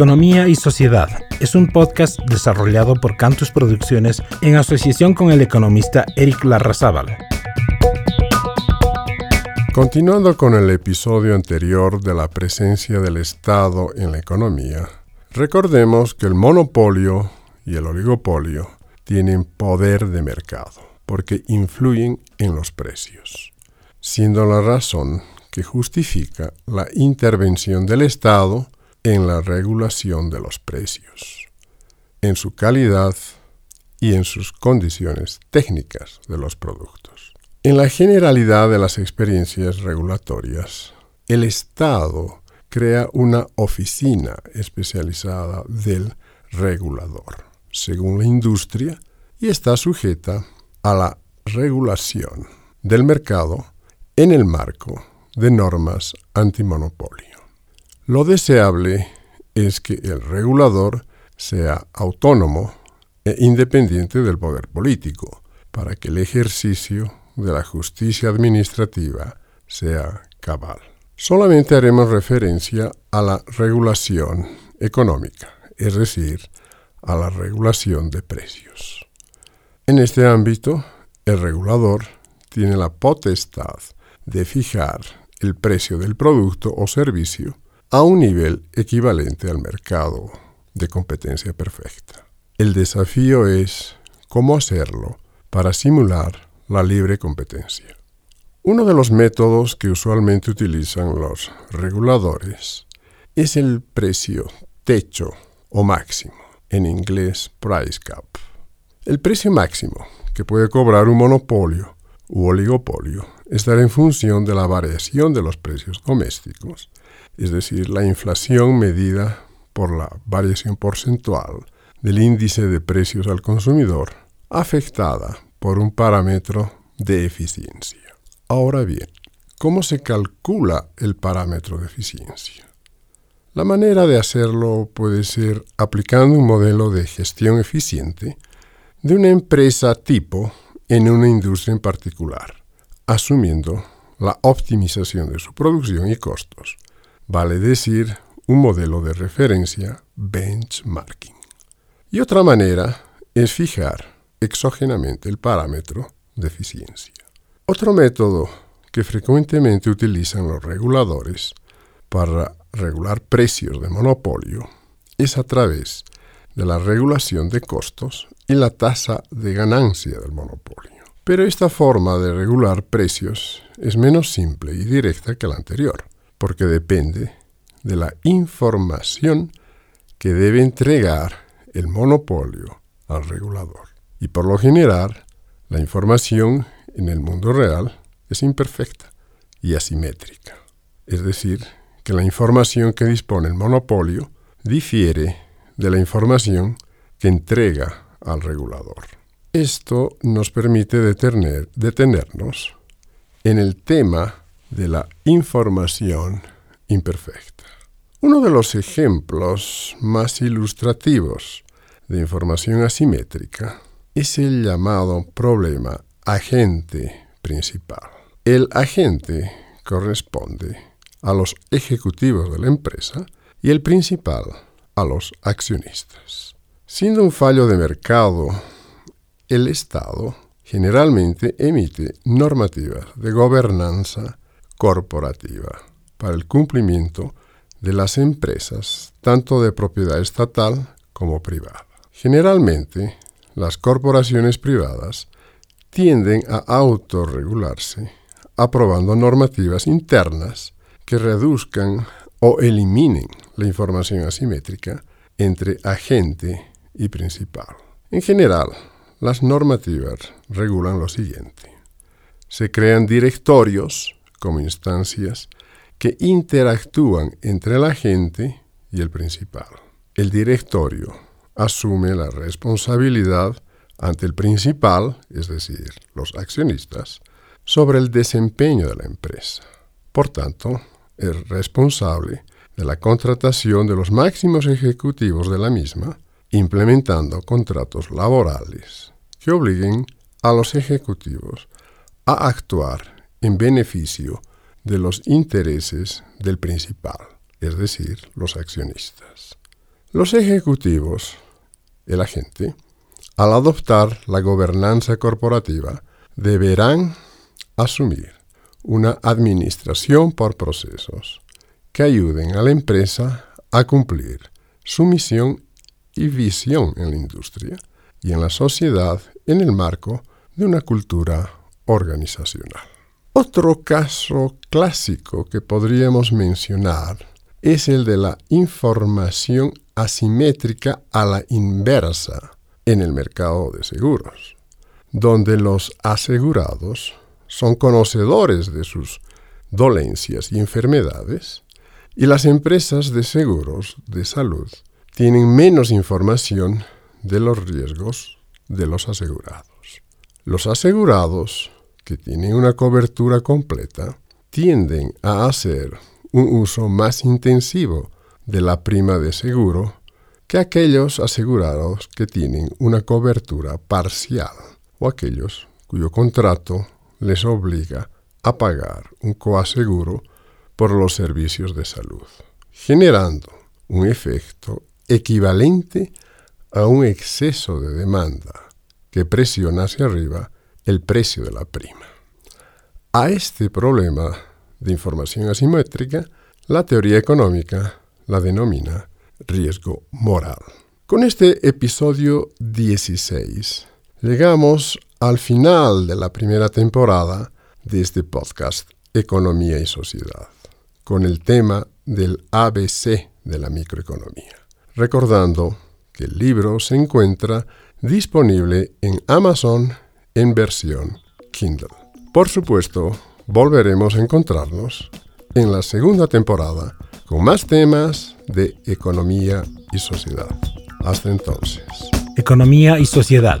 Economía y Sociedad es un podcast desarrollado por Cantus Producciones en asociación con el economista Eric Larrazábal. Continuando con el episodio anterior de la presencia del Estado en la economía, recordemos que el monopolio y el oligopolio tienen poder de mercado porque influyen en los precios, siendo la razón que justifica la intervención del Estado en la regulación de los precios, en su calidad y en sus condiciones técnicas de los productos. En la generalidad de las experiencias regulatorias, el Estado crea una oficina especializada del regulador, según la industria, y está sujeta a la regulación del mercado en el marco de normas antimonopolio. Lo deseable es que el regulador sea autónomo e independiente del poder político, para que el ejercicio de la justicia administrativa sea cabal. Solamente haremos referencia a la regulación económica, es decir, a la regulación de precios. En este ámbito, el regulador tiene la potestad de fijar el precio del producto o servicio a un nivel equivalente al mercado de competencia perfecta. El desafío es cómo hacerlo para simular la libre competencia. Uno de los métodos que usualmente utilizan los reguladores es el precio techo o máximo, en inglés price cap. El precio máximo que puede cobrar un monopolio u oligopolio estará en función de la variación de los precios domésticos es decir, la inflación medida por la variación porcentual del índice de precios al consumidor, afectada por un parámetro de eficiencia. Ahora bien, ¿cómo se calcula el parámetro de eficiencia? La manera de hacerlo puede ser aplicando un modelo de gestión eficiente de una empresa tipo en una industria en particular, asumiendo la optimización de su producción y costos, vale decir un modelo de referencia benchmarking. Y otra manera es fijar exógenamente el parámetro de eficiencia. Otro método que frecuentemente utilizan los reguladores para regular precios de monopolio es a través de la regulación de costos y la tasa de ganancia del monopolio. Pero esta forma de regular precios es menos simple y directa que la anterior porque depende de la información que debe entregar el monopolio al regulador. Y por lo general, la información en el mundo real es imperfecta y asimétrica. Es decir, que la información que dispone el monopolio difiere de la información que entrega al regulador. Esto nos permite detener, detenernos en el tema de la información imperfecta. Uno de los ejemplos más ilustrativos de información asimétrica es el llamado problema agente principal. El agente corresponde a los ejecutivos de la empresa y el principal a los accionistas. Siendo un fallo de mercado, el Estado generalmente emite normativas de gobernanza corporativa para el cumplimiento de las empresas, tanto de propiedad estatal como privada. Generalmente, las corporaciones privadas tienden a autorregularse, aprobando normativas internas que reduzcan o eliminen la información asimétrica entre agente y principal. En general, las normativas regulan lo siguiente. Se crean directorios como instancias que interactúan entre el agente y el principal. El directorio asume la responsabilidad ante el principal, es decir, los accionistas, sobre el desempeño de la empresa. Por tanto, es responsable de la contratación de los máximos ejecutivos de la misma, implementando contratos laborales que obliguen a los ejecutivos a actuar en beneficio de los intereses del principal, es decir, los accionistas. Los ejecutivos, el agente, al adoptar la gobernanza corporativa, deberán asumir una administración por procesos que ayuden a la empresa a cumplir su misión y visión en la industria y en la sociedad en el marco de una cultura organizacional. Otro caso clásico que podríamos mencionar es el de la información asimétrica a la inversa en el mercado de seguros, donde los asegurados son conocedores de sus dolencias y enfermedades y las empresas de seguros de salud tienen menos información de los riesgos de los asegurados. Los asegurados, que tienen una cobertura completa, tienden a hacer un uso más intensivo de la prima de seguro que aquellos asegurados que tienen una cobertura parcial o aquellos cuyo contrato les obliga a pagar un coaseguro por los servicios de salud, generando un efecto equivalente a un exceso de demanda que presiona hacia arriba el precio de la prima. A este problema de información asimétrica, la teoría económica la denomina riesgo moral. Con este episodio 16 llegamos al final de la primera temporada de este podcast Economía y Sociedad, con el tema del ABC de la microeconomía. Recordando que el libro se encuentra disponible en Amazon en versión Kindle. Por supuesto, volveremos a encontrarnos en la segunda temporada con más temas de economía y sociedad. Hasta entonces. Economía y sociedad.